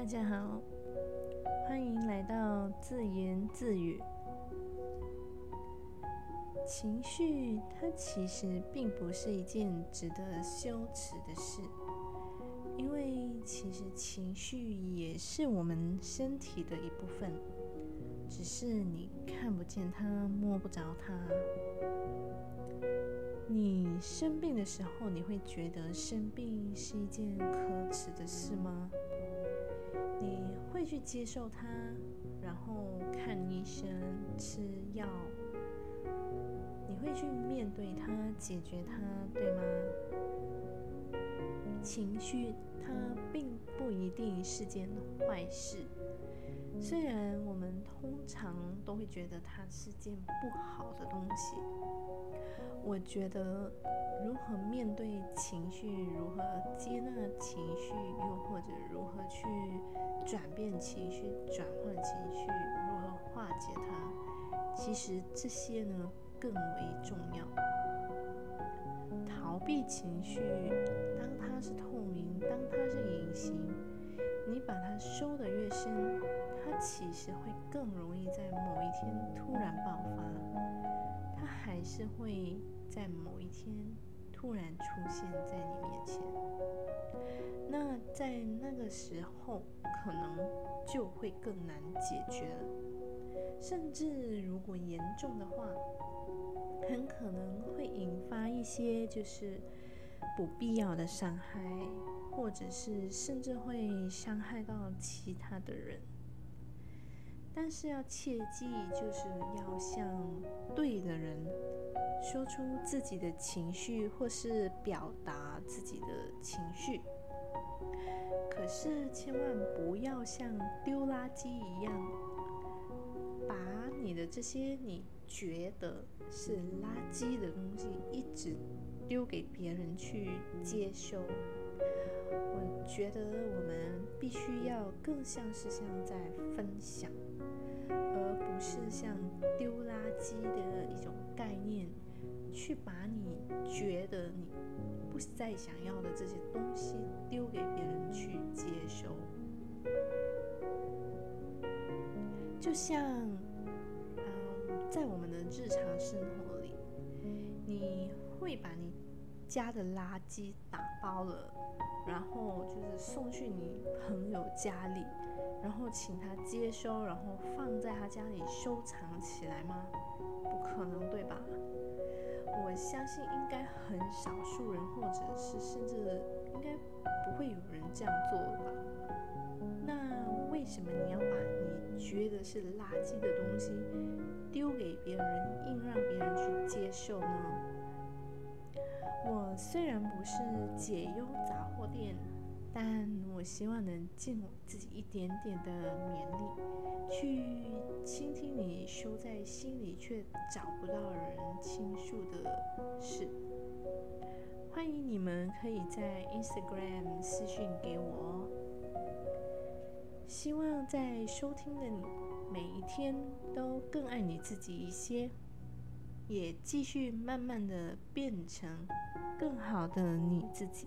大家好，欢迎来到自言自语。情绪它其实并不是一件值得羞耻的事，因为其实情绪也是我们身体的一部分，只是你看不见它，摸不着它。你生病的时候，你会觉得生病是一件可耻的事吗？你会去接受它，然后看医生、吃药，你会去面对它、解决它，对吗？情绪它并不一定是件坏事。虽然我们通常都会觉得它是件不好的东西，我觉得如何面对情绪，如何接纳情绪，又或者如何去转变情绪、转换情绪，如何化解它，其实这些呢更为重要。逃避情绪，当它是透明，当它是隐形，你把它收得越深。它其实会更容易在某一天突然爆发，它还是会在某一天突然出现在你面前。那在那个时候，可能就会更难解决了，甚至如果严重的话，很可能会引发一些就是不必要的伤害，或者是甚至会伤害到其他的人。但是要切记，就是要向对的人说出自己的情绪，或是表达自己的情绪。可是千万不要像丢垃圾一样，把你的这些你觉得是垃圾的东西，一直丢给别人去接收。我觉得我们必须要更像是像在分享。而不是像丢垃圾的一种概念，去把你觉得你不再想要的这些东西丢给别人去接收。就像，嗯，在我们的日常生活里，你会把你家的垃圾打包了，然后就是送去你朋友家里。然后请他接收，然后放在他家里收藏起来吗？不可能，对吧？我相信应该很少数人，或者是甚至应该不会有人这样做吧？那为什么你要把你觉得是垃圾的东西丢给别人，硬让别人去接受呢？我虽然不是解忧杂货店。但我希望能尽我自己一点点的勉力，去倾听你收在心里却找不到人倾诉的事。欢迎你们可以在 Instagram 私讯给我哦。希望在收听的你每一天都更爱你自己一些，也继续慢慢的变成更好的你自己。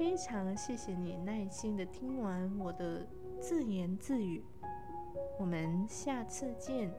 非常谢谢你耐心的听完我的自言自语，我们下次见。